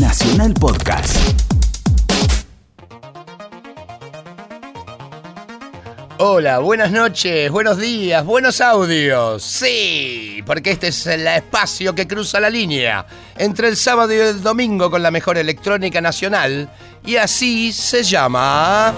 Nacional Podcast. Hola, buenas noches, buenos días, buenos audios. Sí, porque este es el espacio que cruza la línea entre el sábado y el domingo con la mejor electrónica nacional y así se llama...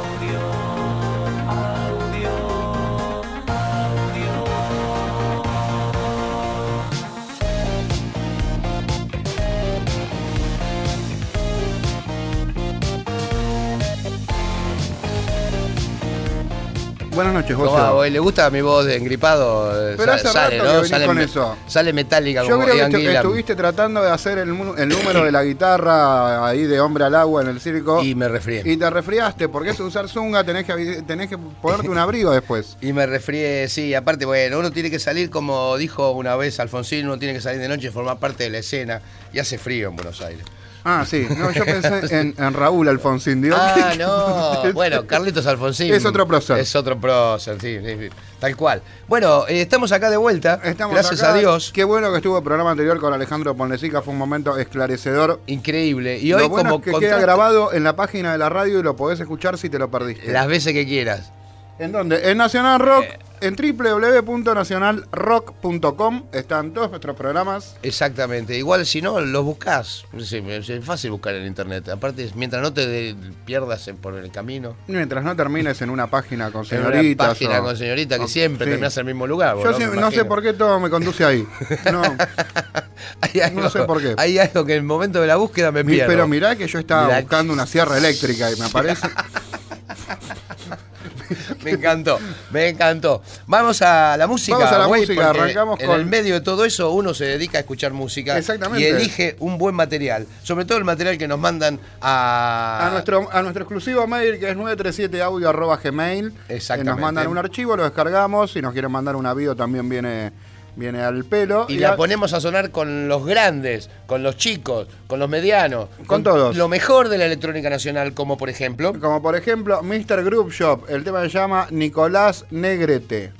Buenas noches, ¿Cómo va, José. boy? ¿Le gusta mi voz de engripado? Pero hace sale, rato que venís Sale, con me- eso. sale metálica Yo como creo que Ian estu- Gillan. estuviste tratando de hacer el, el número de la guitarra ahí de hombre al agua en el circo. Y me resfrié. Y te resfriaste, porque es usar zunga, tenés que, tenés que ponerte un abrigo después. Y me resfrié, sí, aparte, bueno, uno tiene que salir, como dijo una vez Alfonsín, uno tiene que salir de noche y formar parte de la escena. Y hace frío en Buenos Aires. Ah, sí. No, yo pensé en, en Raúl Alfonsín. Digo, Ah, ¿qué- no. Bueno, Carlitos Alfonsín. Es otro prócer. Es otro prócer, sí, sí, sí, tal cual. Bueno, eh, estamos acá de vuelta. Estamos Gracias acá. a Dios. Qué bueno que estuvo el programa anterior con Alejandro Ponlecica, fue un momento esclarecedor. Increíble. Y hoy, lo bueno como es que queda grabado en la página de la radio y lo podés escuchar si te lo perdiste. las veces que quieras. ¿En dónde? En Nacional Rock, Eh. en www.nacionalrock.com están todos nuestros programas. Exactamente. Igual si no, los buscás. Sí, Es fácil buscar en internet. Aparte, mientras no te pierdas por el camino. Mientras no termines en una página con En una señoritas. página o- con señorita que o- siempre sí. terminás en el mismo lugar. Yo sí- no sé por qué todo me conduce ahí. No, Hay algo, no sé por qué. Hay algo que en el momento de la búsqueda me pierdo. pero mirá que yo estaba Mirá. buscando una sierra eléctrica y me aparece. Me encantó, me encantó. Vamos a la música. Vamos a la música, arrancamos en con- el medio de todo eso uno se dedica a escuchar música Exactamente. y elige un buen material, sobre todo el material que nos mandan a, A nuestro, a nuestro exclusivo mail que es 937audio.gmail. Exactamente. Nos mandan un archivo, lo descargamos. Si nos quieren mandar un avión también viene, viene al pelo. y la a- ponemos a sonar con los grandes, con los chicos, con los medianos, Con todos. Lo mejor de la electrónica nacional, como por ejemplo. Como por ejemplo, Mr. Group Shop. El tema se llama Nicolás Negrete.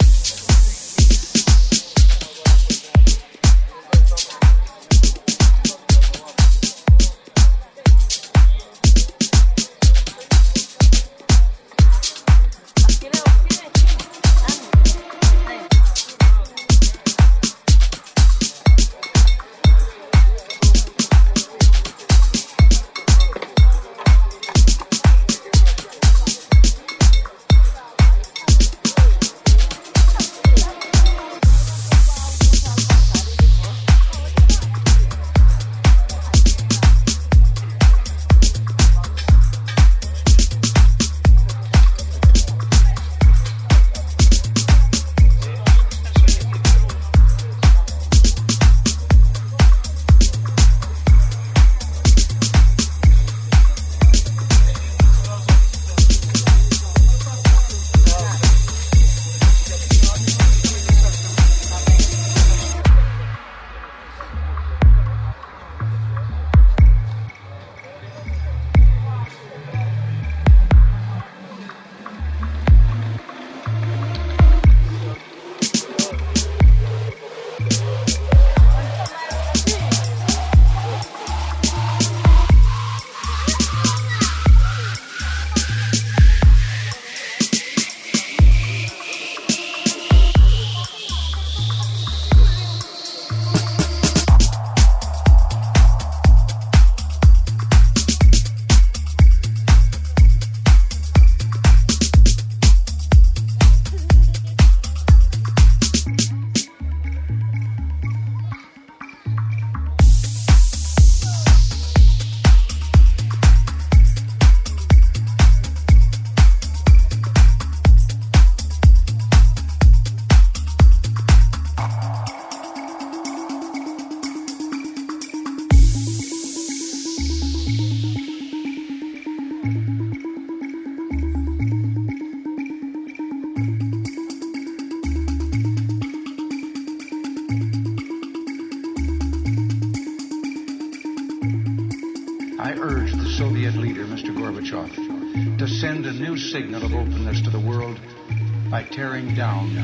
Down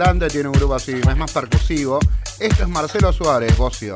Tiene un grupo así, es más percusivo. Esto es Marcelo Suárez, Bocio.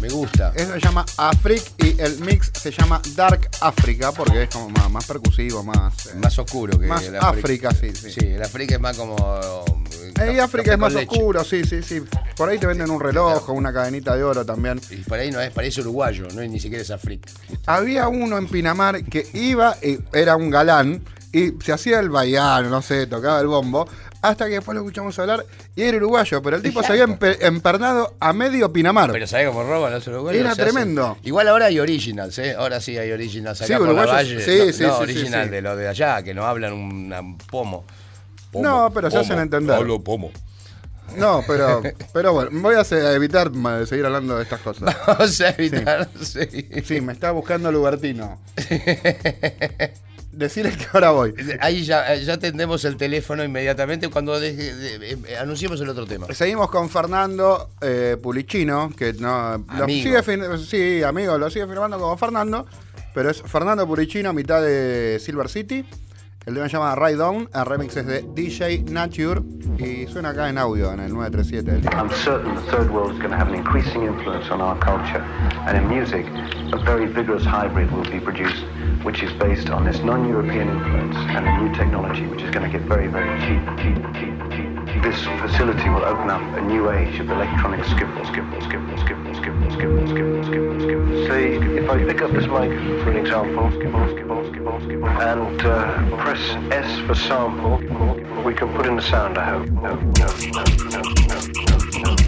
Me gusta. Eso se llama Afric y el mix se llama Dark Africa porque es como más, más percusivo, más. eh, Más oscuro que Más el África, sí, sí. Sí, el África es más como. eh, café África es más leche. oscuro, sí, sí, sí. Por ahí te venden un reloj o una cadenita de oro también. Y por ahí no es, parece uruguayo, no es ni siquiera es África. Había uno en Pinamar que iba y era un galán y se hacía el baiano, no sé, tocaba el bombo, hasta que después lo escuchamos hablar y era uruguayo, pero el tipo se había empe- empernado a medio Pinamar. Pero ¿sabés cómo roban los uruguayos? Era hacen- tremendo. Igual ahora hay originals, ¿eh? Ahora sí hay originals. Acá Sí, por la uruguayos, valle. sí, no, sí, no, sí, original sí, sí. de lo de allá, que no hablan un, un pomo. Pomo, No, pero se hacen entender. Hablo pomo. No, pero, pero bueno, voy a evitar seguir hablando de estas cosas. Vamos a evitar, sí. Sí, me está buscando Lubertino. Decirle que ahora voy. Ahí ya, ya atendemos el teléfono inmediatamente cuando de- eh, anunciemos el otro tema. Seguimos con Fernando eh, Pulicino, que no lo sigue sí, amigo, lo sigue firmando como Fernando, pero es Fernando Pulicino, mitad de Silver City. El tema se llama Ride On, el remix es de DJ Nature y suena acá en audio en el 937 del día. I'm certain the third world is going to have an increasing influence on our culture. And in music, a very vigorous hybrid will be produced, which is based on this non-European influence and a new technology, which is going to get very, very cheap, cheap, cheap, cheap. This facility will open up a new age of electronic skiffle, skiffle, skiffle, skiffle, skiffle, skiffle, skiffle, skiffle, skiffle. Say, if I pick up this mic, for an example, skiffle, skiffle, skiffle, skiffle, and uh, press S for sample, we can put in the sound, I hope. No, no, no, no, no, no, no,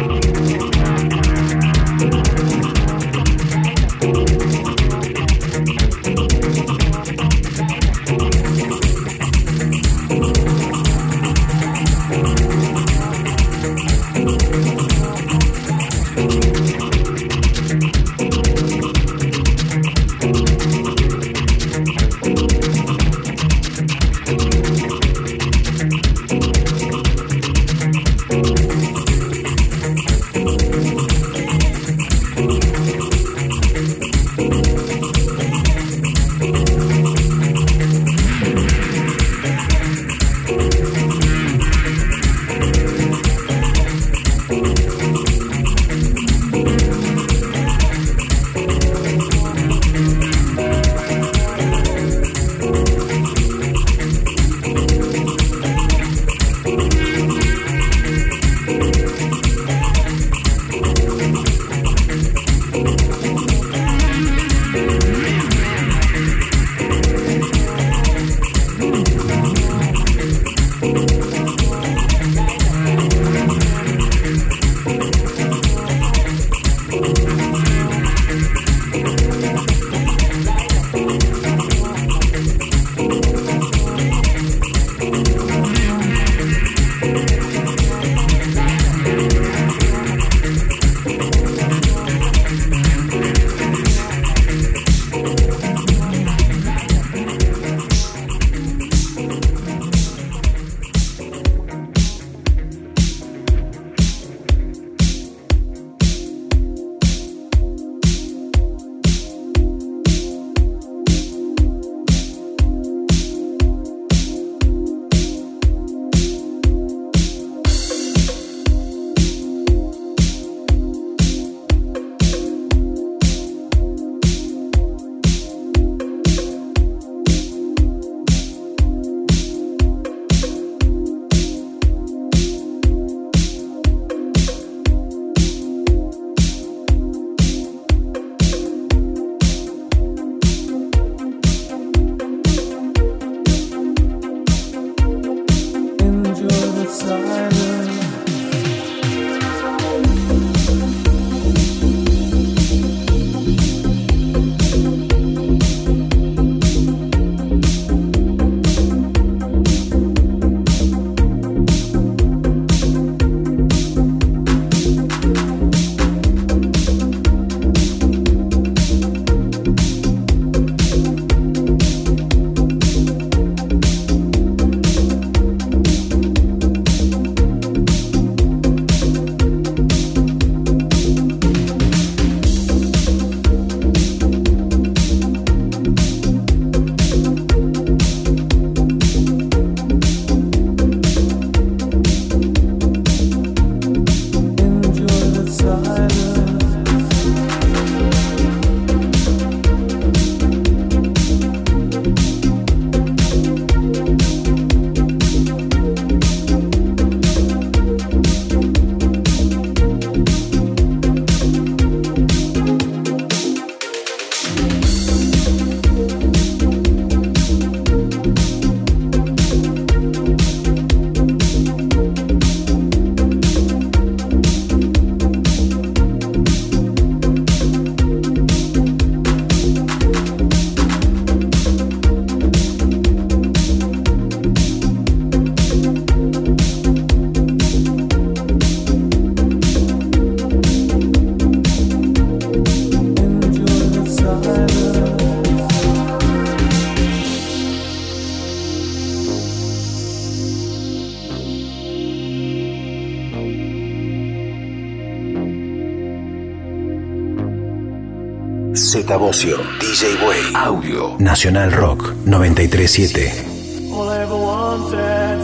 Z Bocio, DJ Way, Audio, Nacional Rock 937. All I ever wanted,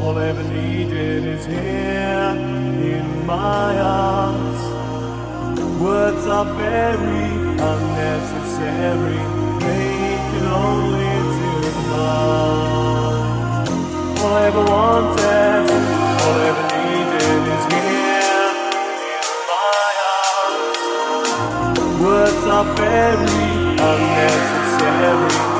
all I ever needed is here in my arms. Words are very unnecessary, they can only do harm. All I ever wanted, all I ever needed are very unnecessary,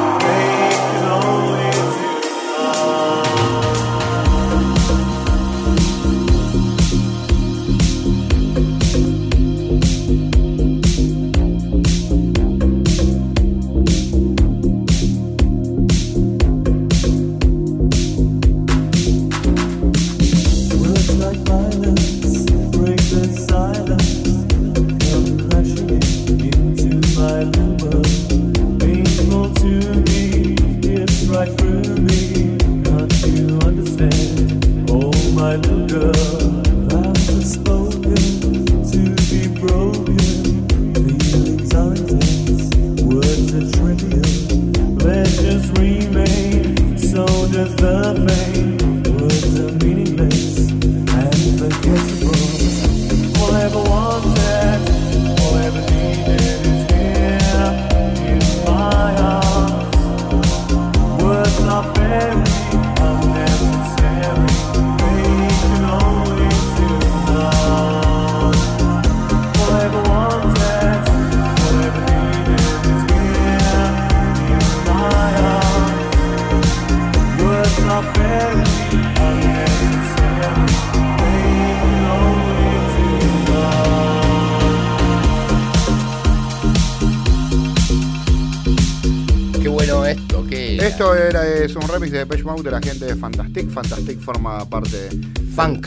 de la gente de Fantastic. Fantastic forma parte de funk.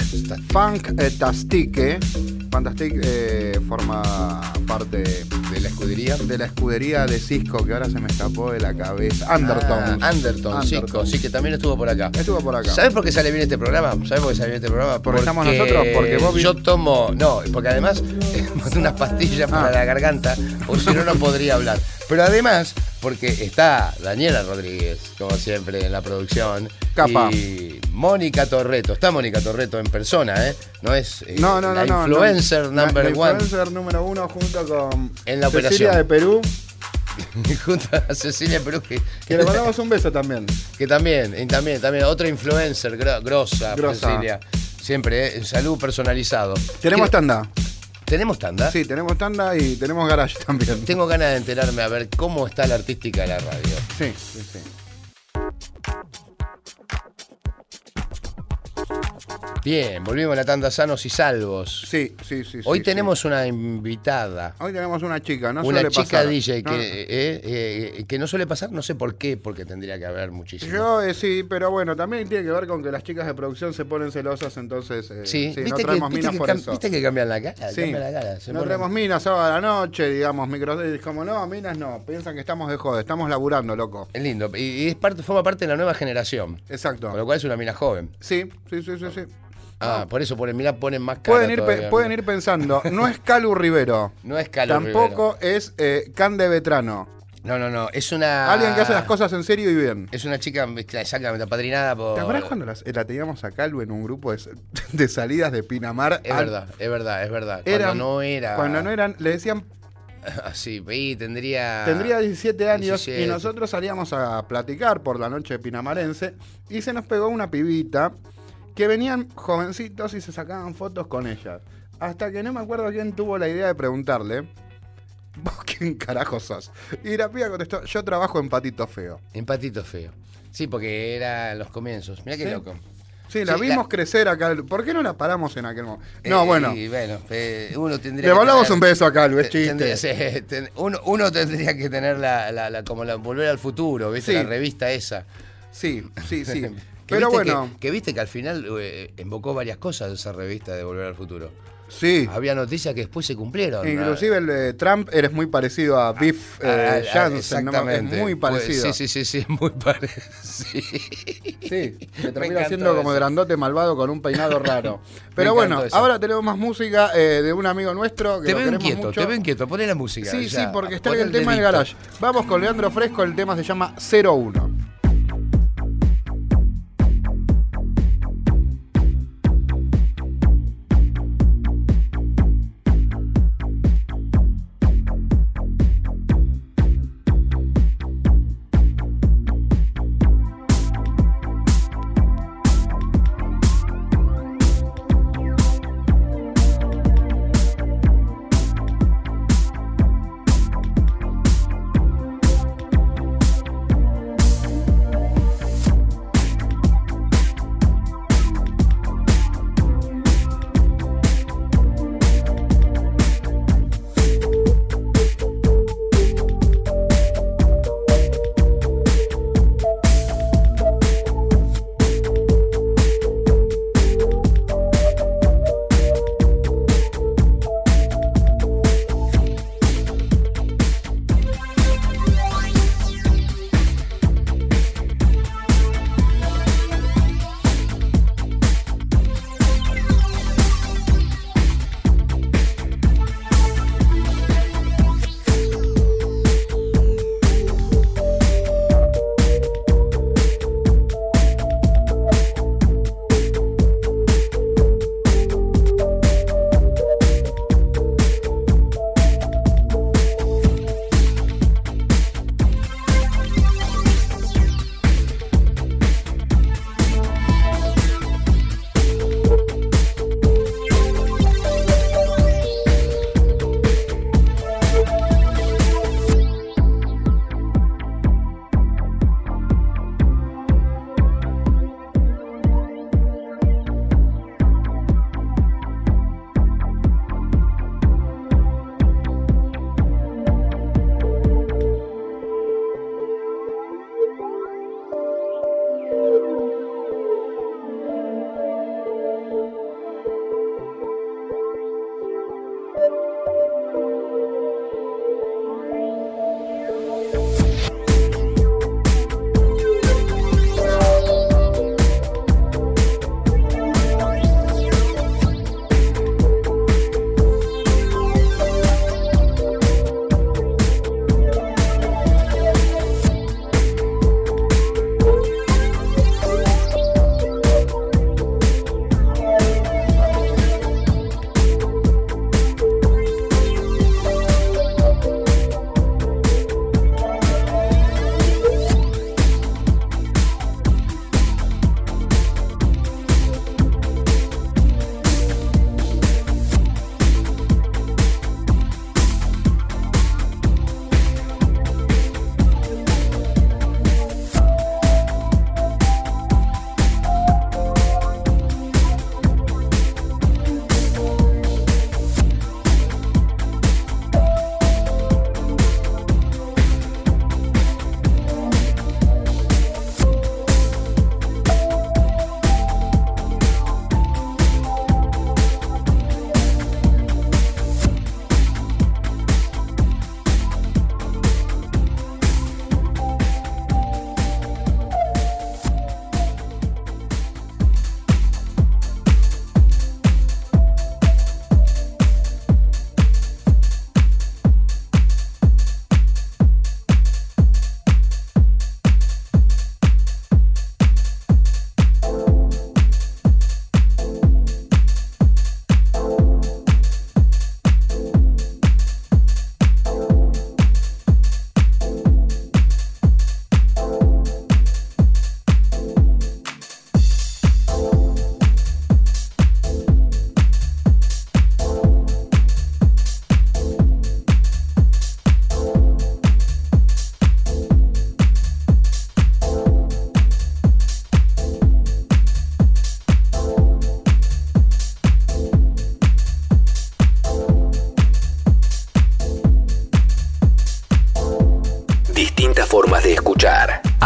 Funk eh, Tastique. Fantastic eh, forma parte de la escudería. de la escudería de Cisco que ahora se me escapó de la cabeza. Undertones. Ah, Anderton, Cisco, sí, que también estuvo por acá. Estuvo por acá. ¿Sabes por qué sale bien este programa? ¿Sabes por qué sale bien este programa? Porque estamos nosotros, porque vos vi- Yo tomo. No, porque además hemos unas pastillas para Ah. la garganta, o si no, no podría hablar. Pero además, porque está Daniela Rodríguez, siempre, en la producción. Capa. Y Mónica Torreto. Está Mónica Torreto en persona, ¿eh? No es eh, No, no, la no, influencer. La- number la one. influencer número uno junto con En la Cecilia operación. de Perú. Junto a Cecilia Perú, que, Que le mandamos un beso también. Que también, y también, también, otra influencer gro- grosa, Grosa. Cecilia. Siempre, ¿eh? salud personalizado. Tenemos ¿Qué- tanda. ¿Tenemos tanda? Sí, tenemos tanda y tenemos garage también. Tengo ganas de enterarme a ver cómo está la artística de la radio. Sí, sí, sí. Bien, volvimos a la tanda sanos y salvos. Sí, sí, sí. Hoy sí, tenemos una invitada. sí. Hoy tenemos una chica, no una suele chica pasar. DJ que, No. eh, eh, que no suele pasar, no sé por qué, porque tendría que haber muchísimo. Yo eh, sí, pero bueno, también tiene que ver con que las chicas de producción se ponen celosas, entonces eh, sí, no ¿Viste, que, traemos viste minas que por eso. viste que cambian la cara. Sí. la cara. se no ponen- traemos minas sábado a la noche, digamos, micro, es como no, minas no, piensan que estamos de joda, estamos laburando, loco. Es lindo. Y, y es parte, forma parte de la nueva generación. Exacto. Con lo cual es una mina joven. Sí, sí, sí, sí, sí. Ah, por eso ponen, mirá, ponen más cara. Pueden ir, pe- pueden ir pensando, no es Calu Rivero, No es Calo tampoco es eh, Cande Vetrano. No, no, no. Es una. Alguien que hace las cosas en serio y bien. Es una chica exactamente apadrinada por. ¿Te acuerdas cuando las- la teníamos a Calu en un grupo de, de salidas de Pinamar? Es Al- verdad, es verdad, es verdad. Eran- cuando no era. Cuando no eran, le decían, Así, y tendría. tendría 17 años 17. y nosotros salíamos a platicar por la noche pinamarense y se nos pegó una pibita que venían jovencitos y se sacaban fotos con ellas. Hasta que no me acuerdo quién tuvo la idea de preguntarle, ¿vos quién carajo sos? Y la piba contestó, yo trabajo en Patito Feo. Empatito feo. Sí, porque era en los comienzos. Mirá qué Sí. loco. Sí, la Sí, vimos la- crecer acá. ¿Por qué no la paramos en aquel momento? No, Eh, bueno. Y bueno, eh, uno tendría Le que tener- un beso a Calu, es te- tendría- chiste. sí, ten- uno, uno tendría que tener la, la- la- como la volver al futuro, ¿viste? Sí. La revista esa. Sí, sí, sí. Que Pero viste bueno, Que, que viste que al final eh, invocó varias cosas esa revista de Volver al Futuro. Sí. Había noticias que después se cumplieron. Inclusive el de Trump eres muy parecido a Biff Ah, eh, ah, Jansen, ¿no? exactamente. Es muy Pues, parecido. Sí, sí, sí, sí, muy parecido. Sí. Sí, se termina haciendo como eso. grandote malvado con un peinado raro. Pero bueno, eso. ahora tenemos más música eh, de un amigo nuestro que Te lo veo inquieto, mucho. te veo inquieto. Poné la música. Sí, ya. sí, porque está en el tema del garage. Vamos con Leandro Fresco, el tema se llama 01.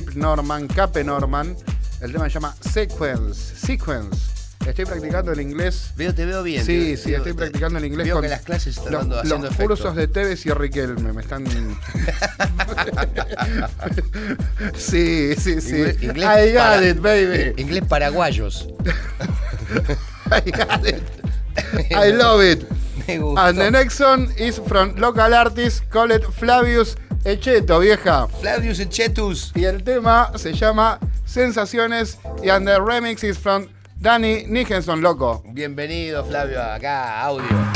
Cape Norman, Cape Norman. El tema se llama Sequence. Sequence. Estoy practicando el inglés. Veo, te veo bien. Sí, sí, estoy te- practicando el inglés Veo con que las clases están los, dando, los efecto. cursos de Tevez y Riquelme. Me están. sí, sí, sí. Inglés- inglés I got para- it, baby. Inglés paraguayos. I got it. I love it. Me gustó. And the next song is from local artist called Flavius Echeto, vieja. Flavius Echetus. Y el tema se llama Sensaciones y and the remix is from Danny Nichenson, loco. Bienvenido, Flavio, acá, audio.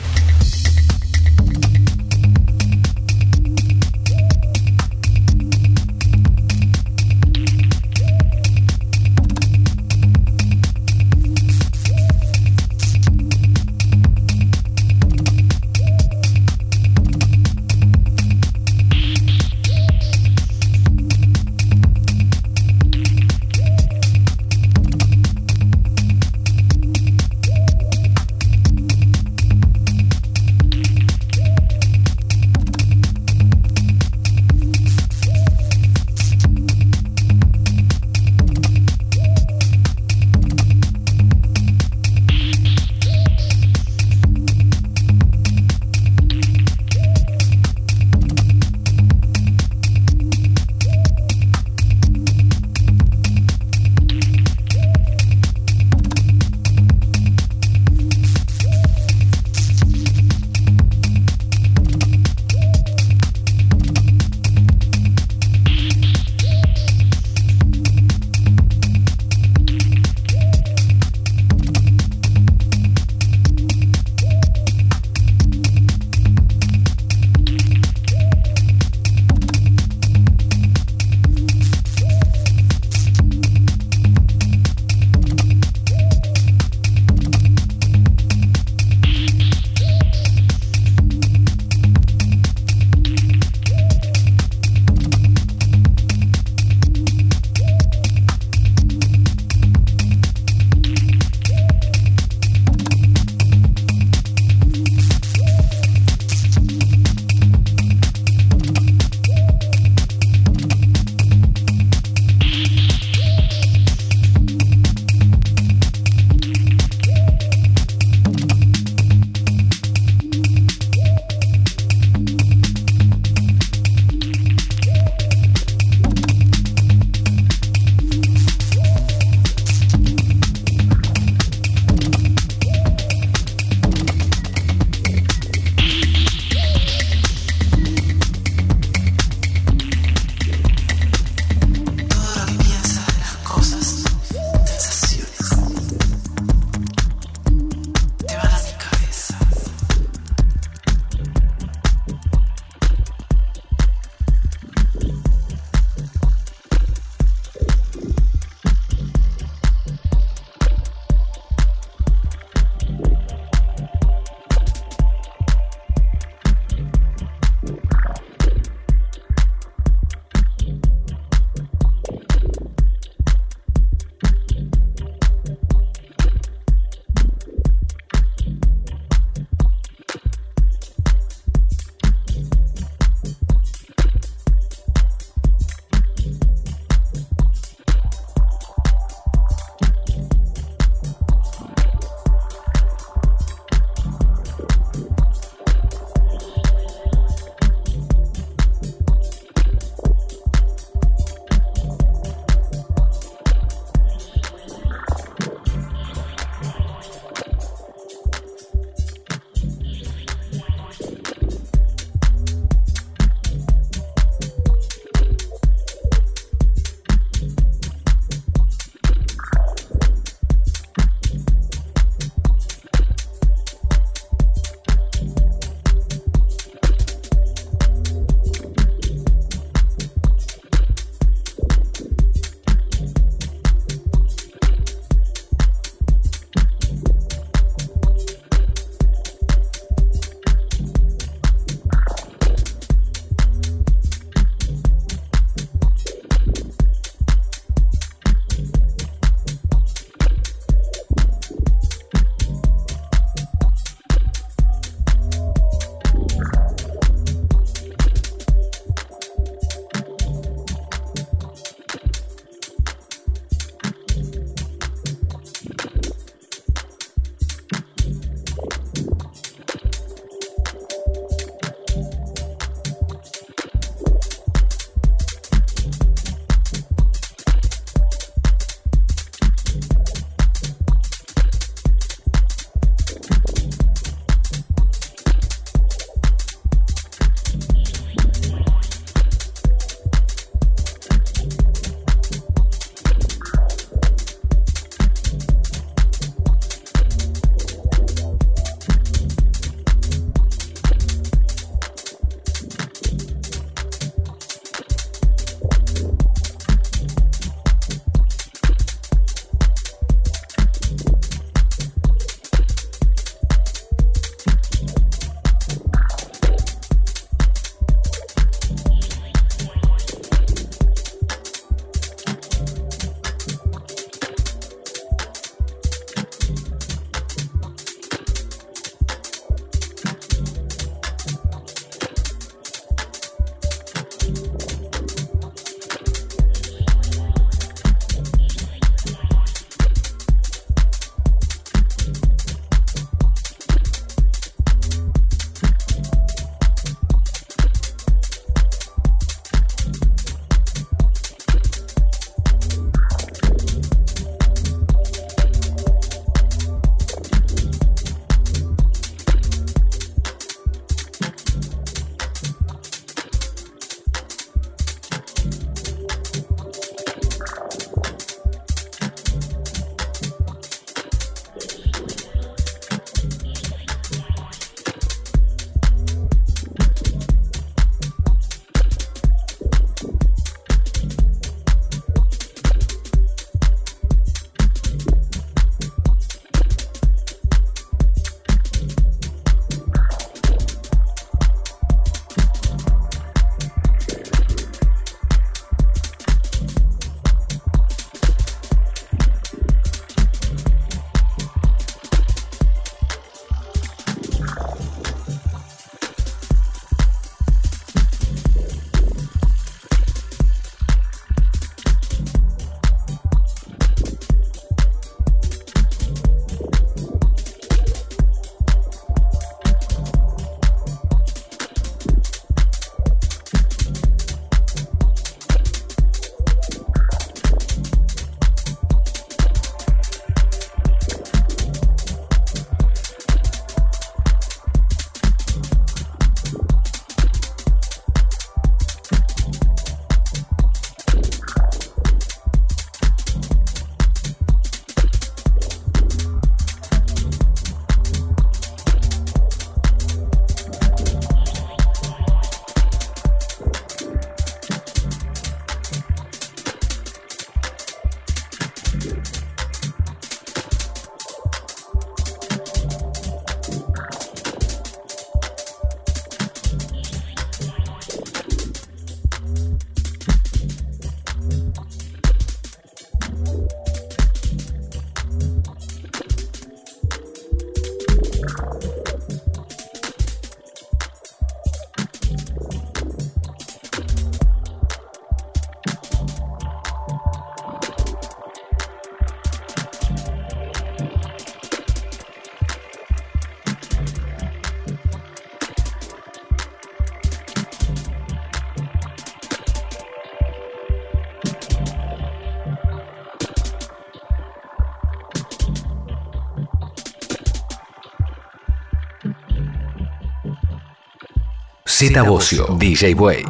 Z Bocio, DJ Way,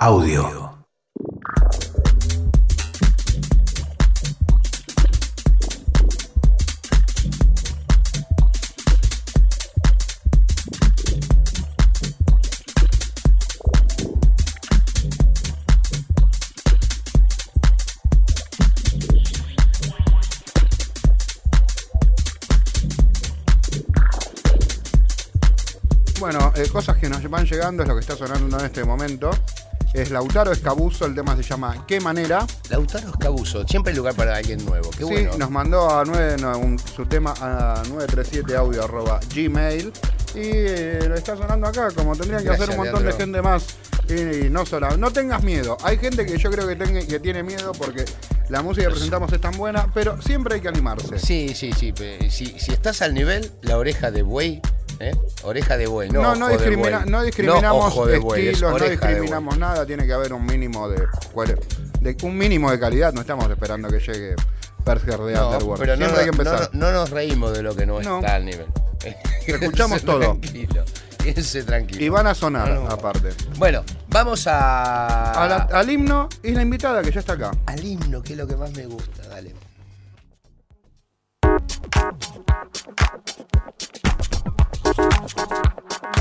audio. Van llegando es lo que está sonando en este momento. Es Lautaro Escabuso, el tema se llama ¿Qué manera? Lautaro Escabuso, siempre hay lugar para alguien nuevo. Qué sí, bueno. nos mandó a nueve- no, un- su tema a 937audio arroba gmail y eh, lo está sonando acá, como tendrían que Gracias, hacer un montón de gente más. Y, y no solo, no tengas miedo. Hay gente que yo creo que, tenga- que tiene miedo porque la música que presentamos es tan buena, pero siempre hay que animarse. Sí, sí, sí. Si, si estás al nivel, la oreja de buey, ¿eh? Oreja de buey, no. No, no, ojo de discrimina- buey. no discriminamos ojo de buey, es estilos, no discriminamos nada, tiene que haber un mínimo de, un mínimo de calidad, no estamos esperando que llegue Berger de No, Underworld. pero no, hay que empezar. no- no nos reímos de lo que no, está al nivel. Escuchamos todo. Tranquilo, tranquilo. Y van a sonar, No, no. aparte. Bueno, vamos a... A la- al himno y la invitada que ya está acá. al himno, que es lo que más me gusta. Dale. Thank you.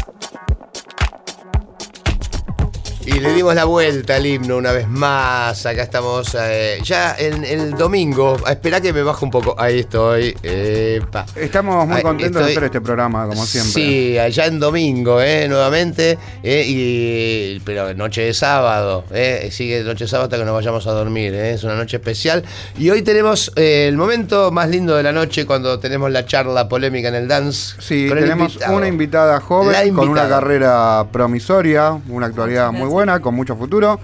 Y le dimos la vuelta al himno una vez más. Acá estamos eh, ya en el domingo. Espera que me baje un poco. Ahí estoy. Epa. Estamos muy contentos de hacer este programa, como siempre. Sí, allá en domingo, eh, nuevamente. eh, y, pero noche de sábado. Eh, sigue noche de sábado hasta que nos vayamos a dormir. eh, es una noche especial. Y hoy tenemos eh, el momento más lindo de la noche cuando tenemos la charla polémica en el dance. Sí, tenemos invitado. una invitada joven con una carrera promisoria, una actualidad muy buena, con mucho futuro.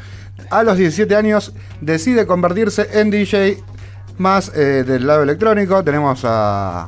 A los 17 años decide convertirse en DJ más eh, del lado electrónico. Tenemos a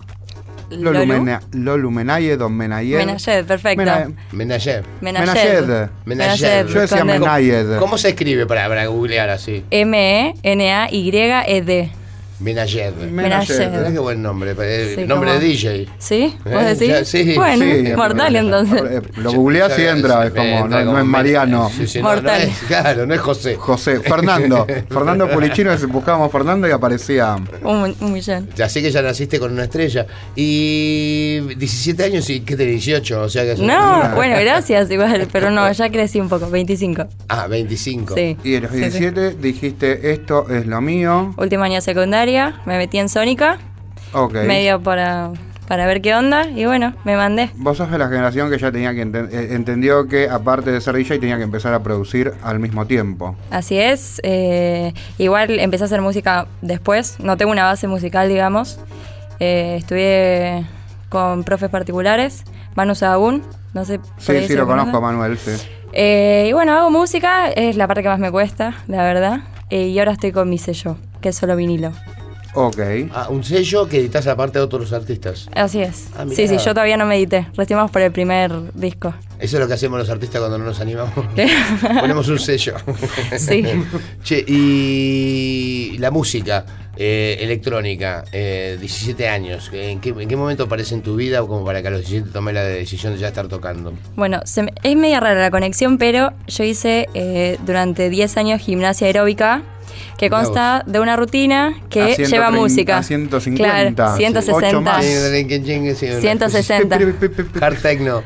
Lolu, Lolu. Mena- Lolu Menaye, Don Menayed. Menayed, perfecto. Mena- Menayed. Menayed. Menayed. Yo decía con D. Menayed. ¿Cómo se escribe para, para googlear así? E M-E-N-A-Y-E-D. Menayed. Mirá qué buen nombre. eh, Sí, nombre como- de DJ. ¿Sí? ¿Vos Eh, decís? ya, sí, bueno, sí, mortal eh, entonces. Lo googleás y entra, es como, Entra no, es Mariano. Sí, sí, no, no Mortal. es- claro, no es José. José, Fernando. Fernando Pulichino, buscábamos Fernando y aparecía. Un, un millón. Así que ya naciste con una estrella. Y 17 años y ¿qué te 18? O sea que No, bueno, gracias igual, pero no, ya crecí un poco, 25. Ah, 25. Sí. Y a los Sí, sí. 17 dijiste, esto es lo mío. Último año de secundaria, me metí en Sónica, Ok. medio para, para ver qué onda, y bueno, me mandé. Vos sos de la generación que ya tenía que enten- eh, entendió que aparte de ser DJ tenía que empezar a producir al mismo tiempo. Así es. eh, igual empecé a hacer música después. No tengo una base musical, digamos. Eh, estudié con profes particulares. Manu Sahagún. No sé. Sí, sí, lo conozco, conocen. Manuel, sí. Eh, y bueno, hago música. Es la parte que más me cuesta, la verdad. Y ahora estoy con mi sello, que es solo vinilo. Ok. Ah, un sello que editas aparte de otros artistas. Así es. Ah, sí, sí, yo todavía no me edité. Recién vamos por el primer disco. Eso es lo que hacemos los artistas cuando no nos animamos. Ponemos un sello. Sí. Che, y la música eh, electrónica, eh, 17 años, ¿en qué, ¿en qué momento aparece en tu vida como para que a los 17 tome la decisión de ya estar tocando? Bueno, se me- es media rara la conexión, pero yo hice eh, durante 10 años gimnasia aeróbica, que consta de una rutina que A lleva 130, música. a 150, Claro, sí. 160. Ocho más. 160. Hard techno.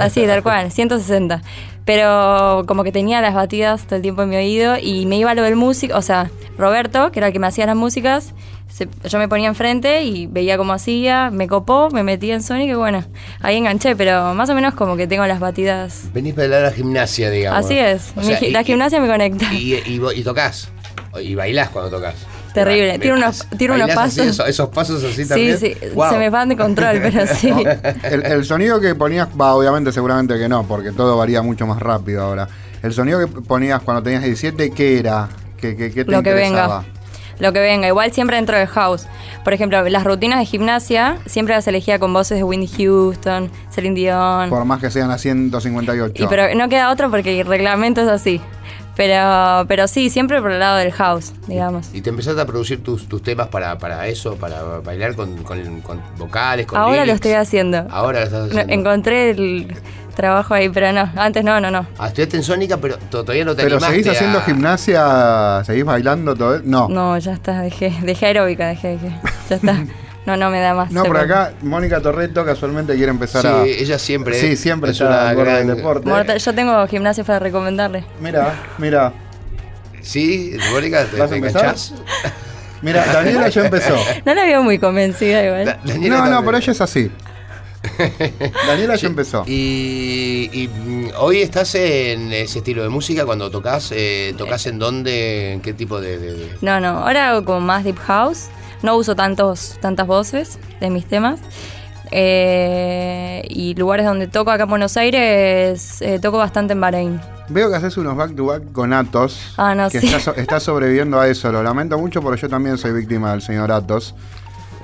Así, tal cual, 160. Pero como que tenía las batidas todo el tiempo en mi oído y me iba lo del músico, o sea, Roberto, que era el que me hacía las músicas, se- yo me ponía enfrente y veía cómo hacía, me copó, me metí en Sonic y bueno, ahí enganché, pero más o menos como que tengo las batidas. Venís para la gimnasia, digamos. Así es, O mi sea, gi- y- la gimnasia me conecta. Y, y, y tocas. Y bailás cuando tocas. Terrible. Me- Tiro unos- tiro unos ¿bailás así, pasos. esos, esos pasos así Sí, también. sí, Wow. se me van de control, pero sí. El, el sonido que ponías, va, obviamente seguramente que no, porque todo varía mucho más rápido ahora. El sonido que ponías cuando tenías 17, ¿qué era? ¿Qué, qué, qué te lo que interesaba? venga. Lo que venga, igual siempre dentro del house. Por ejemplo, las rutinas de gimnasia siempre las elegía con voces de Whitney Houston, Celine Dion. Por más que sean a 158. Y pero no queda otro porque el reglamento es así. Pero, pero sí, siempre por el lado del house, digamos. Y te empezaste a producir tus, tus temas para, para eso, para bailar con, con- con vocales, con Ahora lo estoy haciendo. Ahora lo estás No, haciendo. encontré el, trabajo ahí, pero no, antes no, no, no. Ah, estudiaste en Sónica, pero to- todavía no te Pero seguís haciendo a- gimnasia, seguís bailando todo. No. No, No, ya está, dejé, dejé aeróbica, dejé, dejé. Ya está. No, no me da más. por acá Mónica Torreto casualmente quiere empezar Sí, a. ella siempre Sí, siempre es está una gran- del deporte. Mortal- yo tengo gimnasio para recomendarle. Mira, mira, Sí, Mónica, ¿te, ¿Vas a te empezar? enganchás? mira, Daniela ya empezó. No la veo muy convencida igual. Da- Daniela No, no, también. pero ella es así. Daniela ya empezó. Y, y, mm, hoy estás en ese estilo de música cuando tocas, eh, tocas en dónde, en qué tipo de, de- de- No, no, ahora hago como más deep house. No uso tantos, tantas voces de mis temas. Eh, y lugares donde toco acá en Buenos Aires, eh, toco bastante en Bahrein. Veo que haces unos back to back con Atos. Ah, no, que sí. estás, estás sobreviviendo a eso. Lo lamento mucho porque yo también soy víctima del señor Atos.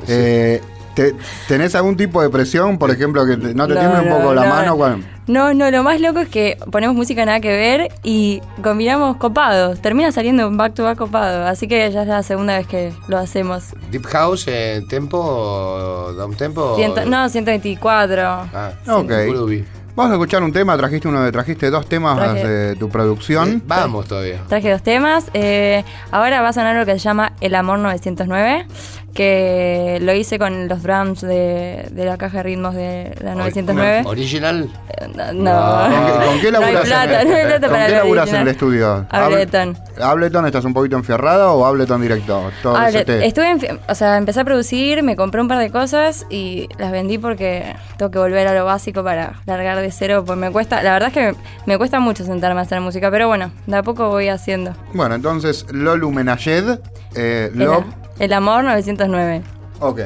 Eh, te- ¿Tenés algún tipo de presión? Por ejemplo, que te- no te No, tiemble un no, poco la no. mano. cuando- No, no, lo más loco es que ponemos música nada que ver y combinamos copados. Termina saliendo un back to back copado. Así que ya es la segunda vez que lo hacemos. Deep House, eh, tempo, down tempo. Ciento- no, 124. Ah, Ok. groovy. Vamos a escuchar un tema. Trajiste uno, trajiste dos temas Traje- de tu producción. Eh, vamos todavía. Traje dos temas. Eh, ahora va a sonar lo que se llama El Amor 909, que lo hice con los drums de, de la caja de ritmos de la 909. Original. Eh, No, No. ¿Con qué, no en- no plata ¿con para qué el laburás en el estudio? Ableton. Able- ¿Ableton estás un poquito enfierrada o Ableton directo? Todo té. estuve en, o sea, empecé a producir, me compré un par de cosas y las vendí porque tengo que volver a lo básico para largar de cero, pues me cuesta, la verdad es que me, cuesta mucho sentarme a hacer música, pero bueno, de a poco voy haciendo. Bueno, entonces, Lolu Menayed, eh, Love, el amor 909. ok.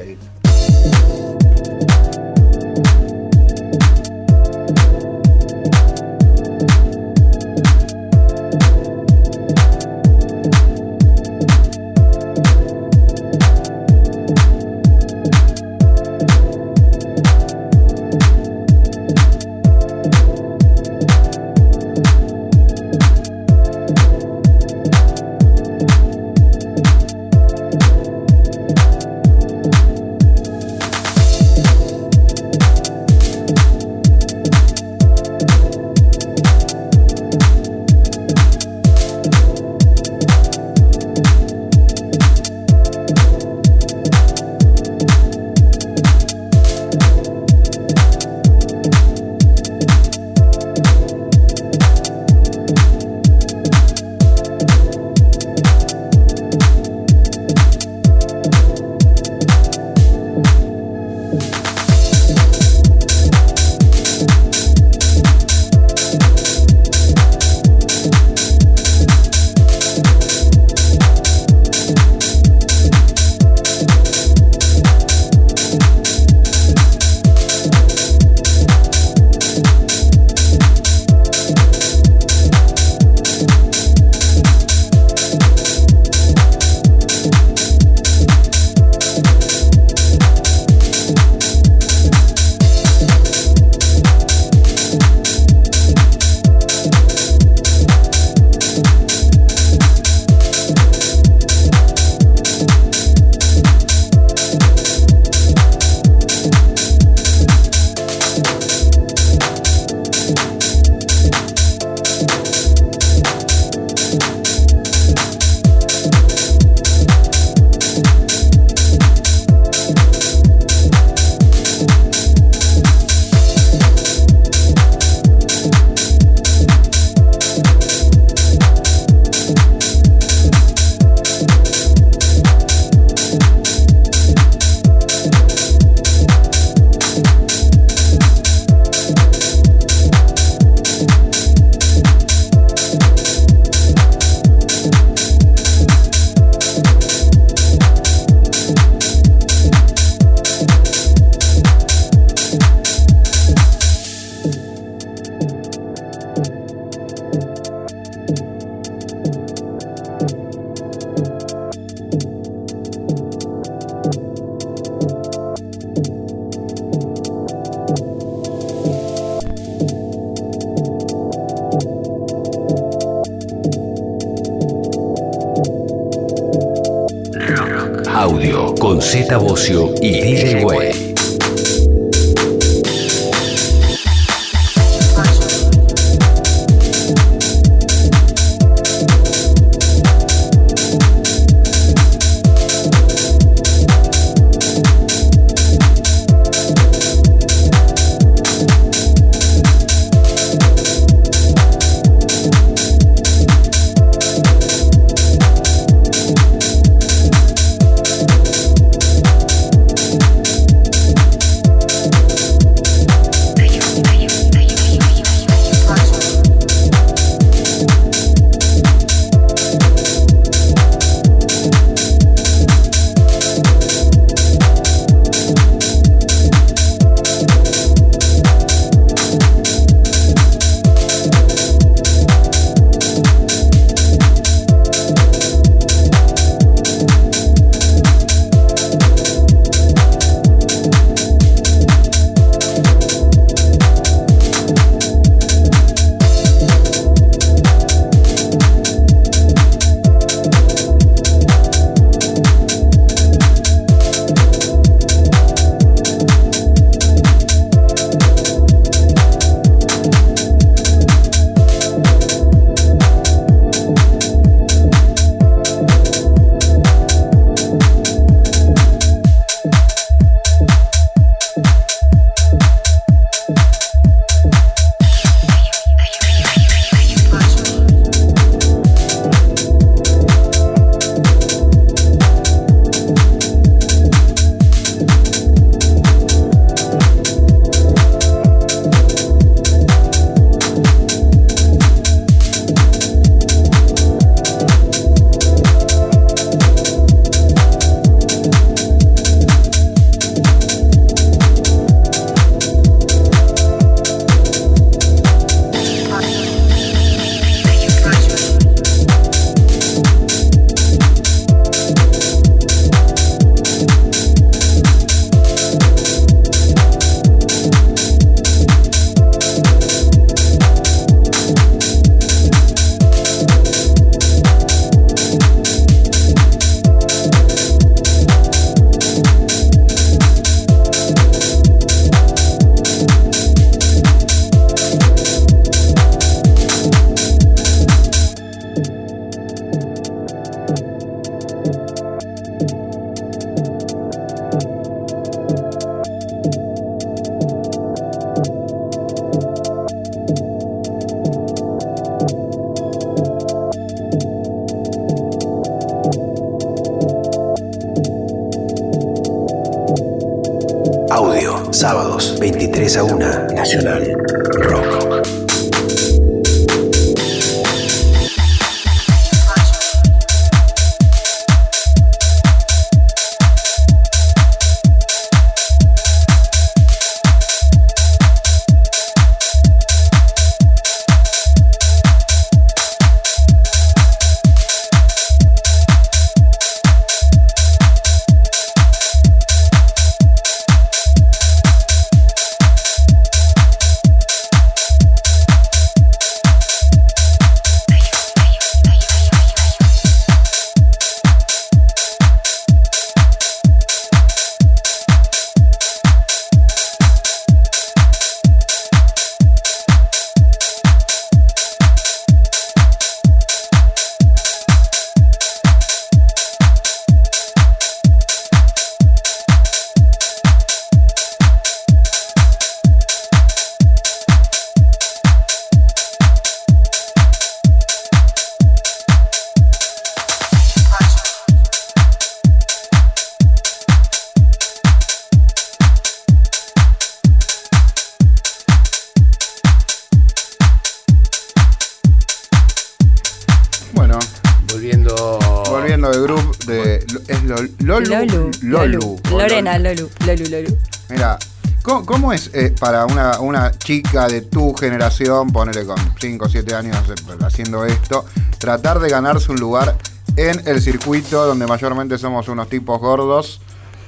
Lorena, Lolu. Lolu, Lolu. Mira, ¿cómo, cómo es eh, para una, una chica de tu generación, ponele con 5 o 7 años eh, haciendo esto, tratar de ganarse un lugar en el circuito donde mayormente somos unos tipos gordos,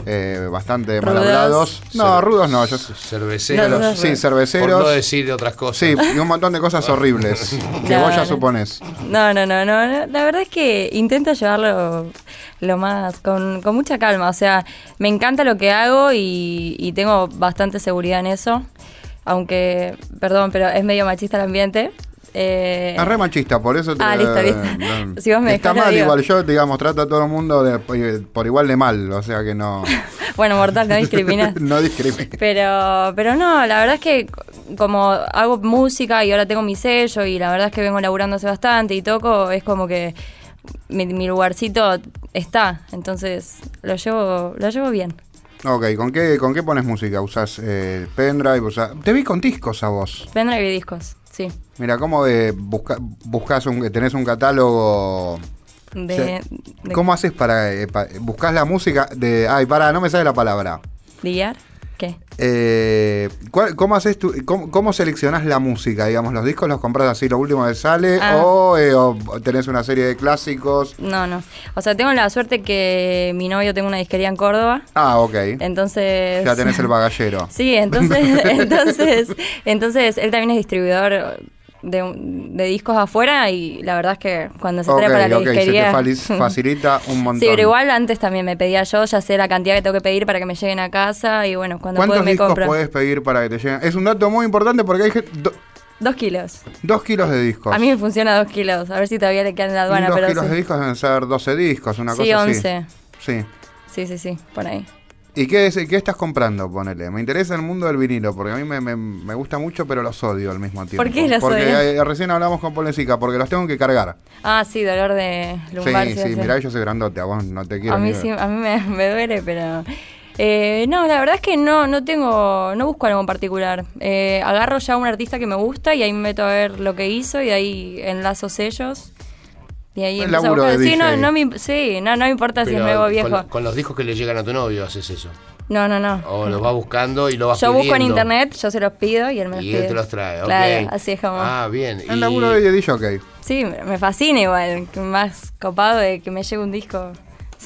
eh, bastante mal hablados? No, Cer- rudos no, yo Cerveceros. No, no, no. Sí, Por cerveceros. no decir otras cosas. Sí, y un montón de cosas horribles que No, vos ya no. suponés. No, no, no, no, no. La verdad es que intento llevarlo lo más, con, con mucha calma. O sea, me encanta lo que hago y, y tengo bastante seguridad en eso. Aunque, perdón, pero es medio machista el ambiente. Eh, Es re machista, por eso te Ah, listo, listo. no. Si vos me Está dejás, mal digo. igual, yo digamos, trato a todo el mundo de- por igual de mal, o sea que no, bueno, mortal, no discriminas. no discrimina. Pero, pero no, la verdad es que como hago música y ahora tengo mi sello y la verdad es que vengo laburando hace bastante y toco, es como que mi, mi lugarcito está, entonces lo llevo, lo llevo bien. Ok, ¿con qué, ¿con qué pones música? ¿Usás eh, pendrive? usás- Te vi con discos a vos. Pendrive y discos, sí. Mira, ¿cómo eh, busca, buscas un, tenés un catálogo? De, de ¿Cómo haces para, eh, pa- buscas la música de... Ay, para, no me sale la palabra. de guiar. ¿Qué? Eh, ¿cuál- ¿Cómo haces tu, cómo, cómo seleccionás la música? Digamos, los discos los compras así, lo último que sale, Ah. o, eh, o tenés una serie de clásicos. No, no. O sea, tengo la suerte que mi novio tenga una disquería en Córdoba, Ah, ok. entonces... Ya tenés el bagallero. Sí, entonces, entonces, entonces él también es distribuidor de, de discos afuera y la verdad es que cuando se trae para la ok, se te disquería... facilita un montón. Sí, pero igual antes también me pedía yo, ya sé la cantidad que tengo que pedir para que me lleguen a casa y bueno, cuando puedo ¿Cuántos me discos compro. puedes pedir para que te lleguen? Es un dato muy importante porque hay gente- do- Dos kilos. dos kilos de discos. A mí me funciona dos kilos, a ver si todavía le quedan en la aduana, dos pero kilos sí. de discos deben ser 12 discos, una Sí, cosa así. 11. Sí. Sí, sí, sí, por ahí. ¿Y qué, es, qué estás comprando? Ponele. Me interesa el mundo del vinilo, porque a mí me, me- me gusta mucho, pero los odio al mismo tiempo. ¿Por qué los Porque eh, recién hablamos con Polesica, porque los tengo que cargar. Ah, sí, dolor de lumbar. sí, sí, hace. mirá, yo soy grandote, a vos no te quiero A mí sí, a mí me, me duele, pero... eh, no, la verdad es que no, no tengo, no busco algo en particular. Eh, agarro ya a un artista que me gusta y ahí me meto a ver lo que hizo y de ahí enlazo sellos. Y ahí El a laburo buscar. de Sí, no, me, sí, no, no me importa si es nuevo con, viejo. con los discos que le llegan a tu novio haces eso. No, no, no. O los vas buscando y lo vas Yo busco en internet, yo se los pido y él me los Y pide. él te los trae, ok. Claro, así es como... Ah, bien. El y- laburo de DJ Jockey. Sí, me fascina igual. que Más copado de que me llegue un disco.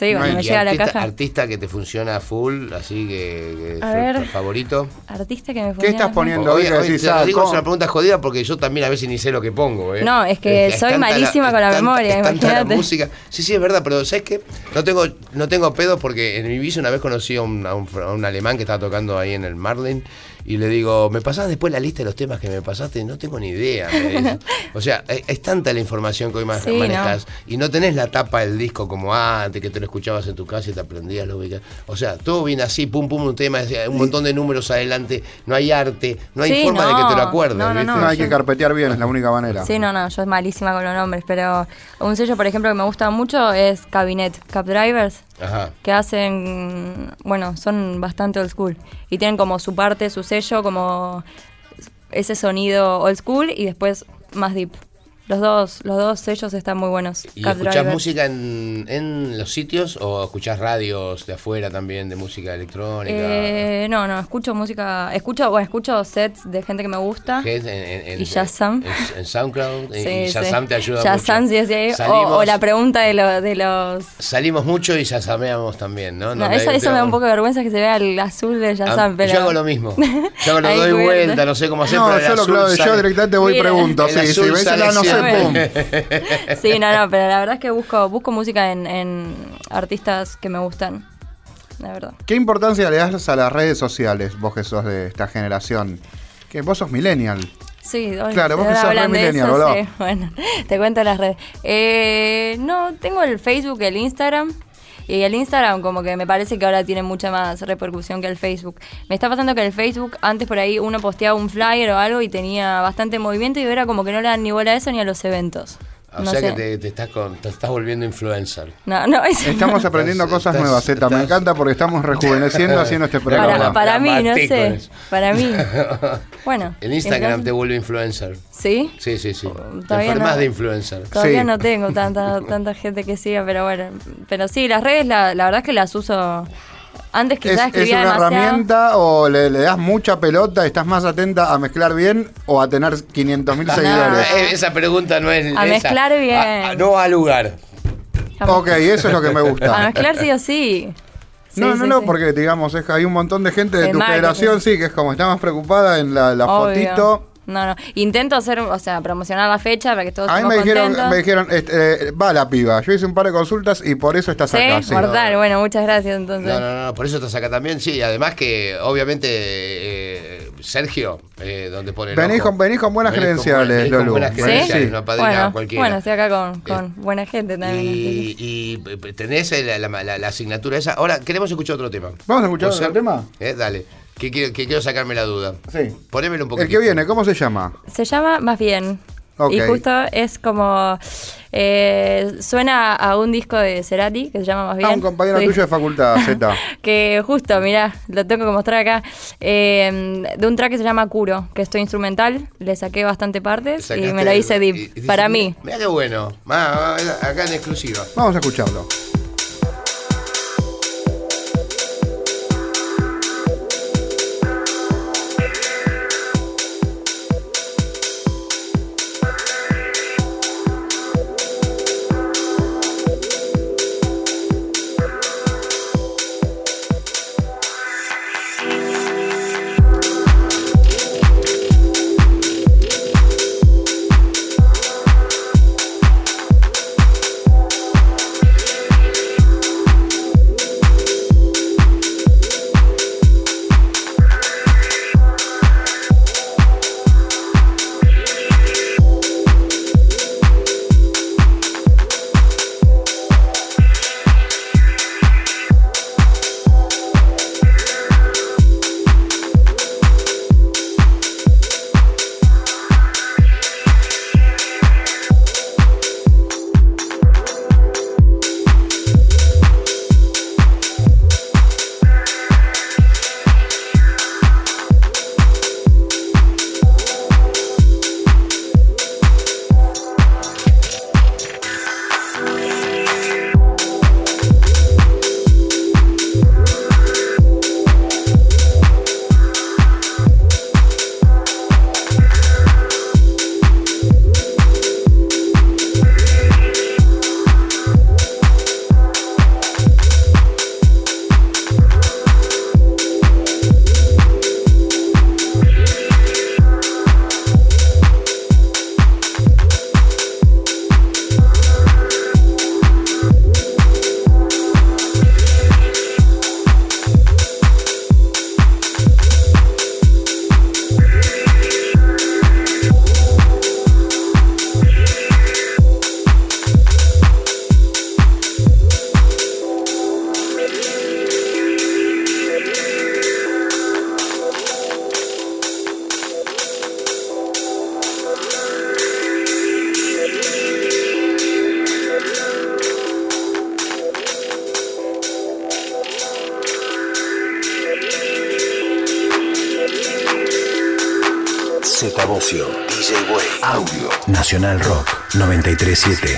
Sí, cuando No me llega a la artista, caja. artista que te funciona full, así que, que A fue ver. favorito. Artista que me ¿Qué estás funciona. poniendo? Hoy ah, digo, es una pregunta jodida porque yo también a veces ni sé lo que pongo. ¿eh? No, es que soy malísima con la es tanta- memoria, es tanta la imagínate. música. Sí, sí, es verdad, pero ¿sabes qué? No tengo, no tengo pedo porque en mi bici una vez conocí a un, a un fr- a un alemán que estaba tocando ahí en el Marlin y le digo, ¿me pasás después la lista de los temas que me pasaste? No tengo ni idea. O sea, es, es tanta la información que hoy ma- Sí, manejas y no tenés la tapa del disco como antes, que te lo escuchabas en tu casa y te aprendías lo ubicabas. O sea, todo viene así, pum, pum, un tema, un montón de números adelante, no hay arte, no hay Sí, forma de que te lo no, acuerdes, no, no, ¿viste? no. No, hay yo- que carpetear bien, es la única manera. Sí, no, no, yo es malísima con los nombres, pero un sello, por ejemplo, que me gusta mucho es Cabinet, Cab Drivers, Ajá. que hacen, bueno, son bastante old school y tienen como su parte, su sello, como ese sonido old school y después más deep. Los dos, los dos sellos están muy buenos. ¿Y Cab escuchás música en, en los sitios o escuchás radios de afuera también de música electrónica? Eh, no, no, escucho música, escucho, bueno, escucho sets de gente que me gusta. ¿Qué es? En, en- en- Y Shazam. En, en SoundCloud. Sí, y Shazam sí. te ayuda Shazam, mucho. sí, sí. O, Salimos, o la pregunta de, lo- de los... salimos mucho y Shazameamos también, ¿no? No, No, eso, me- eso me da un poco de vergüenza que se vea el azul de Ah, Shazam, pero... Yo hago lo mismo. Yo lo Ahí doy vuelta, no sé cómo hacer, No, pero el yo, lo, azul yo sale. directamente voy y pregunto. el Sí, sí, no sé, Sí, no, no, pero la verdad es que busco, busco música en, en artistas que me gustan. La verdad. ¿Qué importancia le das a las redes sociales, vos que sos de esta generación? Que vos sos millennial. Sí, hoy Claro, vos que sos re millennial, eso, boludo. sí. Bueno, te cuento las redes. Eh, no, tengo el Facebook, el Instagram. Y el Instagram como que me parece que ahora tiene mucha más repercusión que el Facebook. Me está pasando que el Facebook, antes por ahí uno posteaba un flyer o algo y tenía bastante movimiento y ahora como que no le dan ni bola a eso ni a los eventos. O no sea sé. que te, te estás con- te estás volviendo influencer. No, no, es- Estamos aprendiendo Estás- cosas estás- nuevas, Zeta. Me encanta porque estamos rejuveneciendo haciendo este Para- programa. para, mí, no sé. Para mí. Bueno. El Instagram entonces- te vuelve influencer. ¿Sí? Sí, sí, sí. Te Todavía enfermas no. de influencer. Todavía Sí. no tengo tanta tanta gente que siga, pero bueno. Pero sí, las redes la, la verdad es que las uso. Antes ¿Es, quizás es escribía una demasiado. herramienta o le, le das mucha pelota, estás más atenta a mezclar bien o a tener 500 mil seguidores? esa pregunta no es. A esa. mezclar bien. Ah, ah, no al lugar. A, Ok, eso es lo que me a gusta. mezclar sí o sí. Sí, no, sí, no, no, sí. porque digamos, es que hay un montón de gente de tu marketing. generación, sí, que es como está más preocupada en la, la fotito. No, no. Intento hacer, o sea, promocionar la fecha para que todos A mí me dijeron, contentos. me dijeron este, eh, va la piba. Yo hice un par de consultas y por eso estás ¿Sí? acá. sí. Mortal. Bueno, muchas gracias entonces. No, no, no, por eso estás acá también. Sí, además que obviamente eh, Sergio, eh, donde pone el Venís ojo. con- venís con buenas Venís credenciales, buenas- venís con Lolu. buenas ¿Sí? credenciales, Sí. una padrina bueno, cualquiera. bueno, estoy acá con, con Eh, buena gente también. Y, y tenés la, la- la- la asignatura esa. Ahora, queremos escuchar otro tema. ¿Vamos a escuchar ¿Puede otro ser? tema? Eh, dale, que quiero, que quiero sacarme la duda. Sí. Ponémelo un poquito. El que viene, ¿cómo se llama? Se llama Más Bien. Ok. Y justo es como. eh, suena a un disco de Cerati que se llama Más Bien. Ah, un compañero Sí. tuyo de facultad, Z. que justo, mirá, lo tengo que mostrar acá. eh, de un track que se llama Curo, que esto instrumental. Le saqué bastante partes y me lo hice deep. y- y para mí. Mira qué bueno. Acá en exclusiva. Vamos a escucharlo. 937.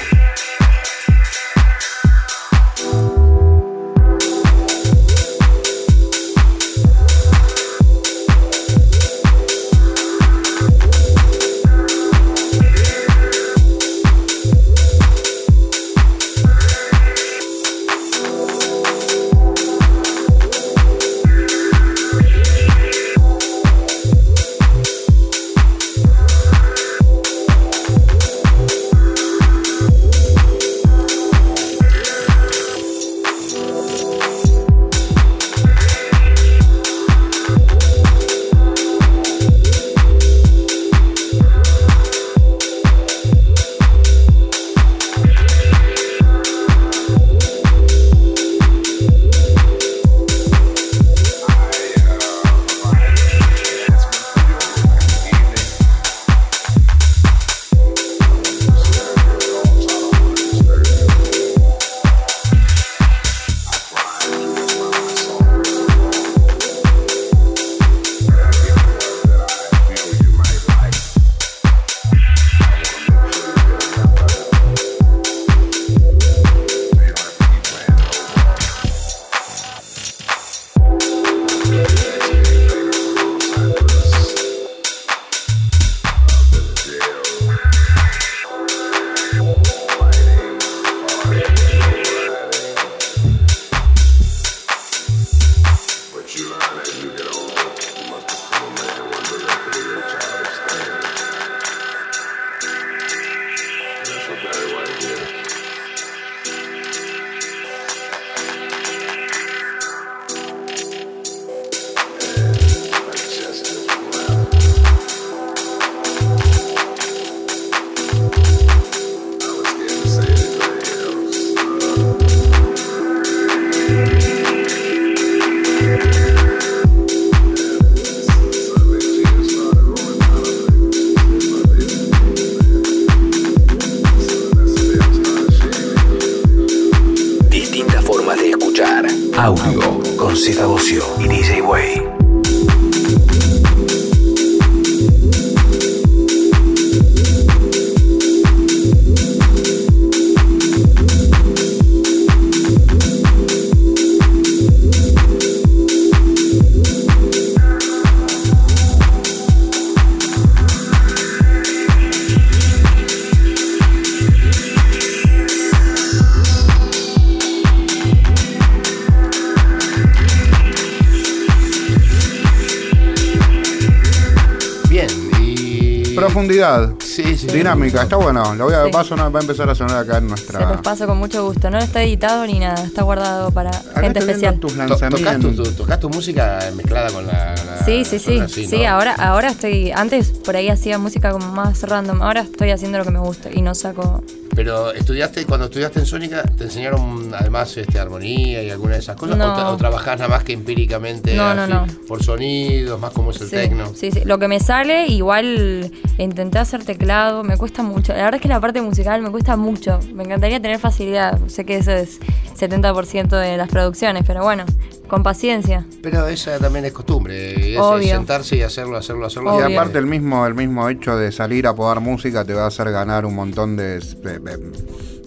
Profundidad. Sí, sí. Dinámica, está bueno. Lo voy a, Sí. va, a sonar- va a empezar a sonar acá en Se nuestra. los paso con mucho gusto. No está editado ni nada, está guardado para Acá gente especial. tus To- ¿Tocás tu, lanzamientos. tu- tocás tu música mezclada con la. la- Sí, sí, sí. la- Sí, ¿no? ahora, ahora estoy. Antes por ahí hacía música como más random. Ahora estoy haciendo lo que me gusta y no saco. Pero estudiaste, cuando estudiaste en Sónica, ¿te enseñaron además este, armonía y alguna de esas cosas? No. ¿O, tra- o trabajás nada más que empíricamente? No, no, así, no. Por sonidos, más como es el Sí, tecno. sí, sí. Lo que me sale, igual intenté hacer teclado, me cuesta mucho. La verdad es que la parte musical me cuesta mucho. Me encantaría tener facilidad. Sé que eso es 70% de las producciones, pero bueno, con paciencia. Pero esa también es costumbre. Es, Obvio. es sentarse y hacerlo, hacerlo, hacerlo. Y aparte el mismo, el mismo hecho de salir a podar música te va a hacer ganar un montón de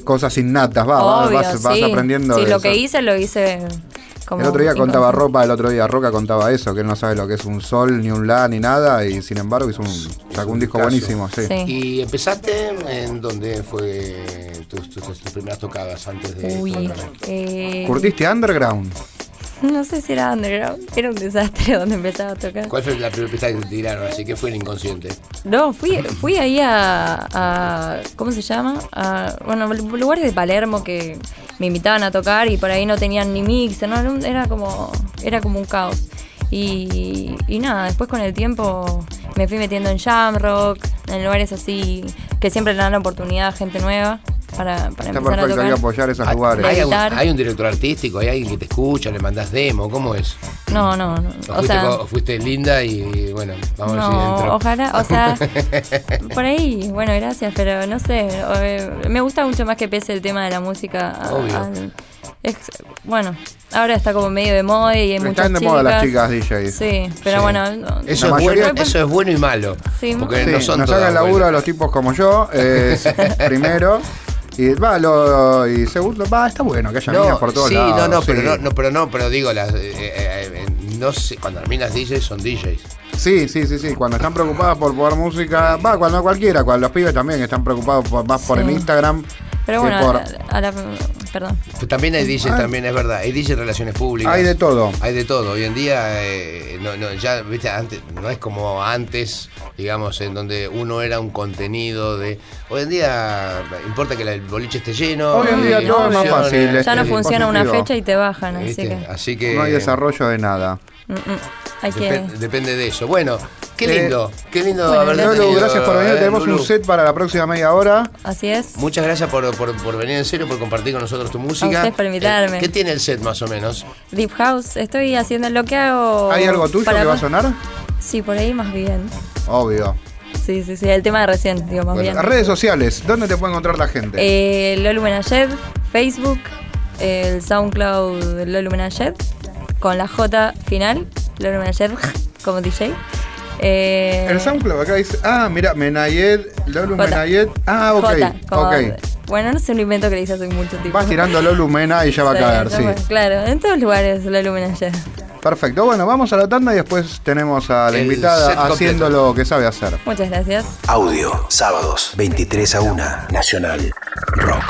cosas innatas, va, vas- Obvio, vas, vas sí. aprendiendo. Sí, de lo eso. que hice, lo hice como. el otro día contaba. Ropa, el otro día Roca contaba eso, que él no sabe lo que es un sol, ni un la, ni nada, y sin embargo hizo un, sacó un disco Caso. buenísimo, sí. Sí. ¿Y empezaste en donde fue tus, tus- tus primeras tocadas antes de Uy, eh, ¿Curtiste underground? no sé si era underground, era un desastre donde empezaba a tocar. ¿Cuál fue la primera pista que te tiraron? Así que fue el inconsciente. No, fui, fui ahí a, a- ¿Cómo se llama? A, bueno, lugares de Palermo que me invitaban a tocar y por ahí no tenían ni mix, ¿no? Era como, era como un caos. Y, y nada, después con el tiempo me fui metiendo en jam rock, en lugares así que siempre le dan la oportunidad a gente nueva para, para Está empezar a perfecto, hay que tocar. apoyar esos ¿Hay, lugares. hay algún, hay un director artístico? ¿Hay alguien que te escucha? ¿Le mandás demo? ¿Cómo es? No, no, no. ¿O, O fuiste, sea, o fuiste linda y bueno, vamos a ver si ojalá, o sea, por ahí, bueno, gracias, pero no sé, eh, me gusta mucho más que pese el tema de la música a- Obvio. al- Es, bueno, ahora está como medio de moda y hay muchas Están de chicas. moda las chicas DJs. Sí, pero Sí. bueno, no- Eso, es bueno, eso es bueno y malo. Sí, porque Sí, no son nos todas hagan laburo buenas. a los tipos como yo, eh, primero. Y va, lo, y segundo, va, está bueno que haya minas por todos sí, lados. no, no, pero sí. no, no, pero no, pero digo, las, eh, eh, eh, no sé, cuando las minas DJs son DJs. Sí, sí, sí, sí. Cuando están preocupadas por poner música, va, cuando cualquiera, cuando los pibes también están preocupados por, más por Sí. el Instagram. Pero bueno, por- a la, a la- perdón. Pues También hay DJs, Ah. también es verdad. Hay DJs relaciones públicas. Hay de todo. Hay de todo. Hoy en día, eh, no, no, ya, viste, antes, no es como antes, digamos, en donde uno era un contenido de. Hoy en día, importa que el boliche esté lleno. Hoy en día todo es más fácil, Ya no funciona una fecha y te bajan, así que Así que. No hay desarrollo de nada. Mm, mm, hay que... depe- depende de eso. Bueno, qué Eh, lindo. qué lindo bueno, haber gracias. Lolo, tenido, gracias por venir. eh, Tenemos Lulu. un set para la próxima media hora. Así es. Muchas gracias por, por- por venir en serio, por compartir con nosotros tu música. ustedes por invitarme. Eh, ¿Qué tiene el set más o menos? Deep House, estoy haciendo lo que hago. ¿Hay algo tuyo para- que va a sonar? Sí, por ahí más bien. Obvio. Sí, sí, sí, el tema de recién, digo, más Bueno, bien. redes sociales, ¿dónde te puede encontrar la gente? Eh, Lolo Menayed, Facebook, el SoundCloud de Lolo Menayed, con la J final, Lolo Menayed como DJ. Eh, el SoundCloud acá dice. Ah, mira, Menayed, Lolu J. Menayed. Ah, ok. J, como- ok. Bueno, no sé un invento que le hice hace mucho tiempo. Vas tirando Lolu Mena y ya va a caer, sí. bueno, Claro, en todos lugares Lolo Menayed. Perfecto. Bueno, vamos a la tanda y después tenemos a la El invitada haciendo completo. lo que sabe hacer. Muchas gracias. Audio, sábados, 23 a 1, Nacional Rock.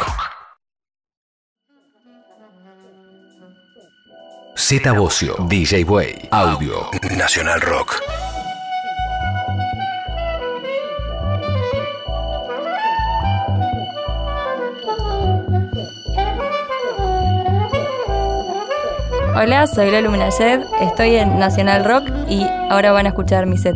Z Bocio, DJ Way, Audio, Nacional Rock. Hola, soy Lolo Menayed, estoy en Nacional Rock y ahora van a escuchar mi set.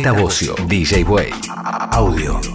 Z Bocio, DJ Way, audio.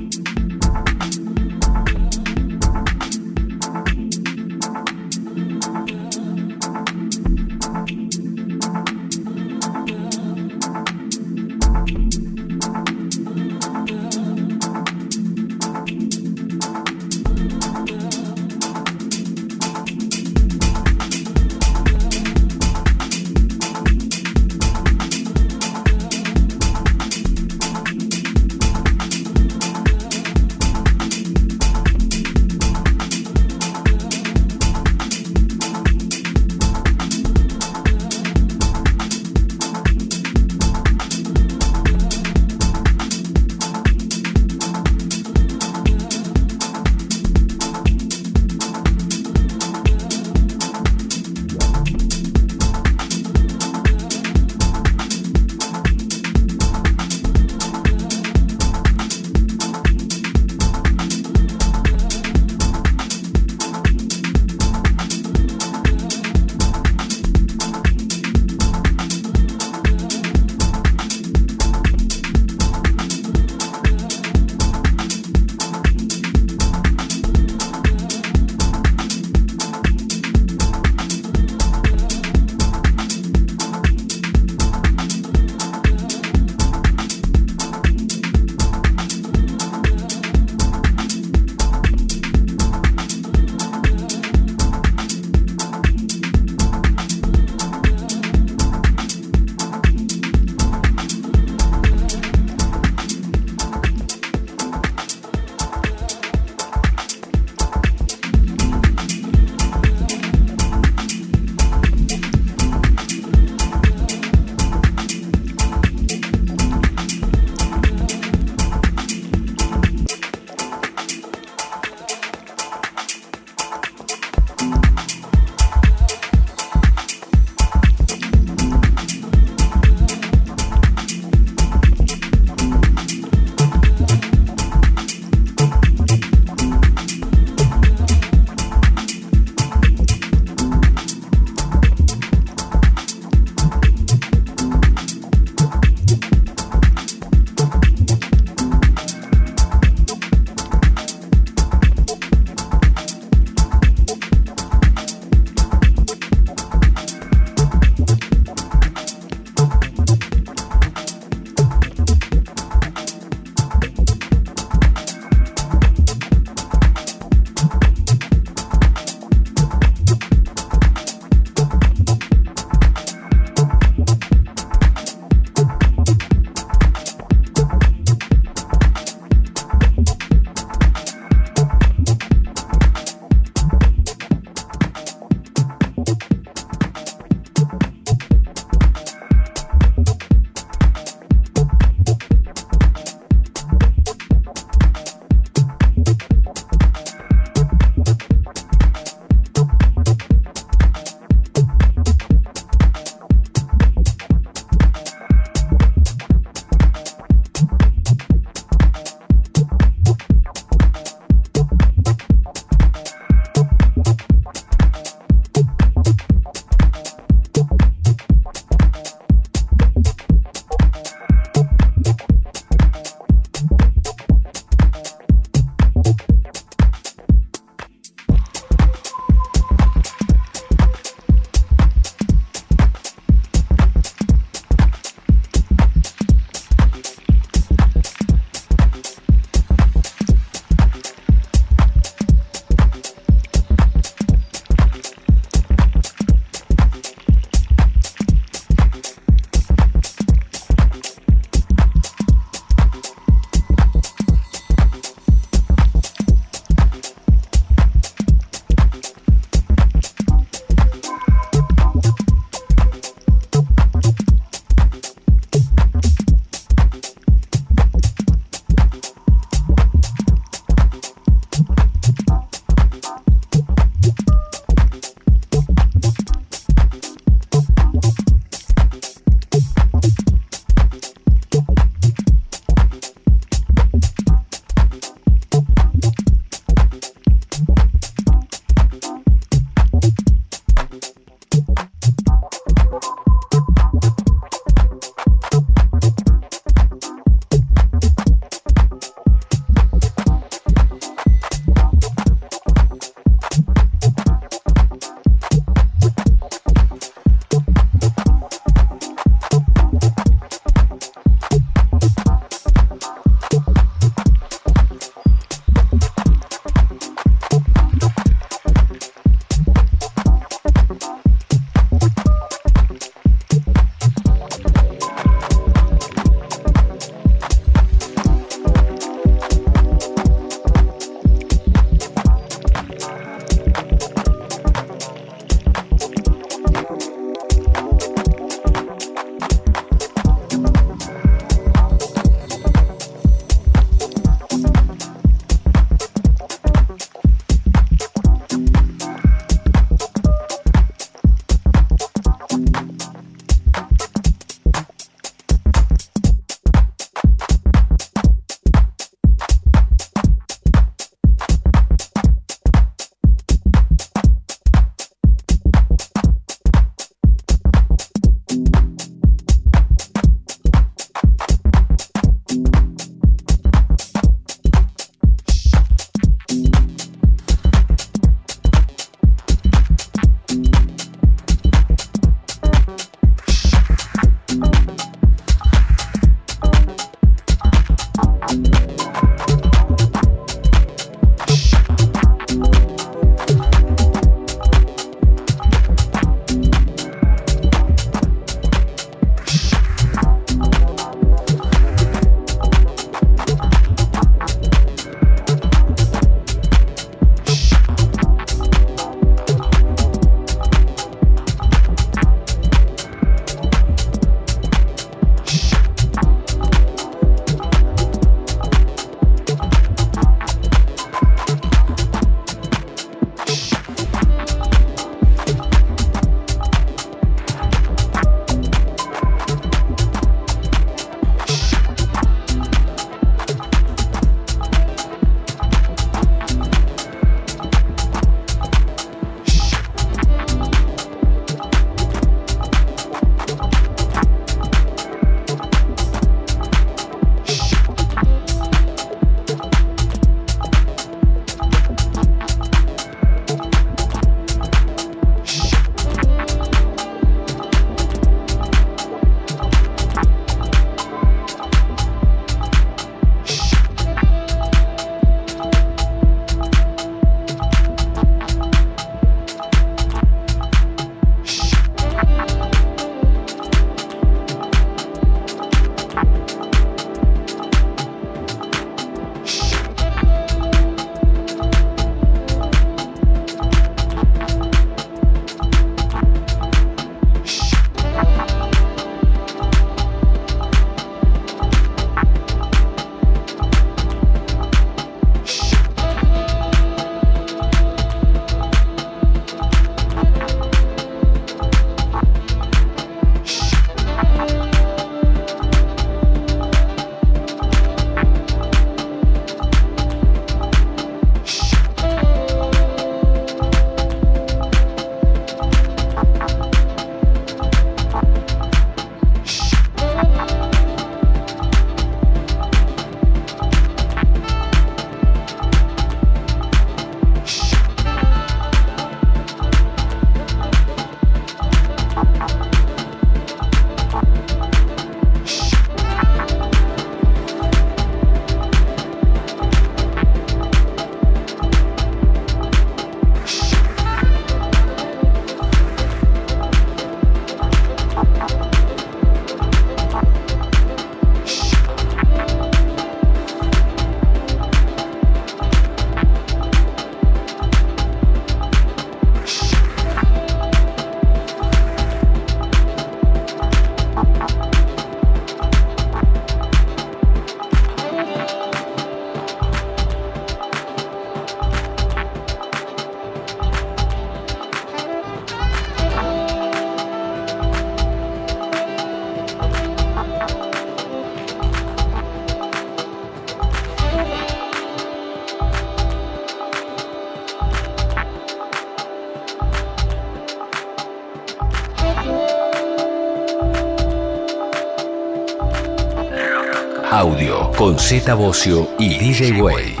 Con Z Bocio y DJ Way.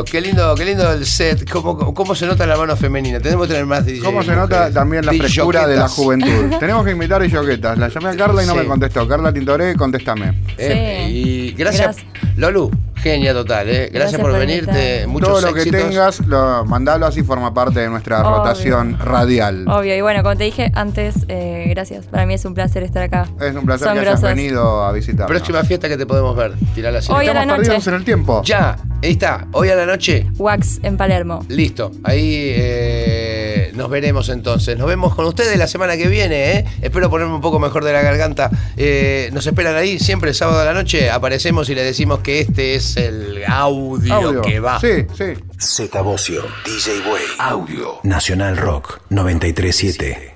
Lindo, qué lindo, qué lindo el set. Cómo, cómo se nota la mano femenina. Tenemos que tener más DJ ¿Cómo se nota mujeres. también la frescura de la juventud? Tenemos que invitar a Yoquetas. La llamé a Carla y no Sí. me contestó. Carla Tintoré, contéstame. Eh, Sí. y gracias, Gracias. Lolu, genia total, eh. Gracias, Gracias por, por venirte. Muchos Todo lo que éxitos. tengas, lo, mandalo así, forma parte de nuestra Obvio. rotación radial. Obvio, y bueno, como te dije antes, eh, gracias. Para mí es un placer estar acá. Es un placer Son que hayas venido a visitarnos. Próxima fiesta que te podemos ver. Tirala así. Hoy a la Estamos noche. perdidos en el tiempo. Ya, ahí está. Hoy a la noche. Wax en Palermo. Listo. Ahí eh, nos veremos entonces. Nos vemos con ustedes la semana que viene. ¿eh? Espero ponerme un poco mejor de la garganta. Eh, nos esperan ahí siempre el sábado a la noche. Aparecemos y le decimos que este es el audio, Audio. que va. Sí, sí. Z Bocio, DJ Way, Audio, Nacional Rock 937.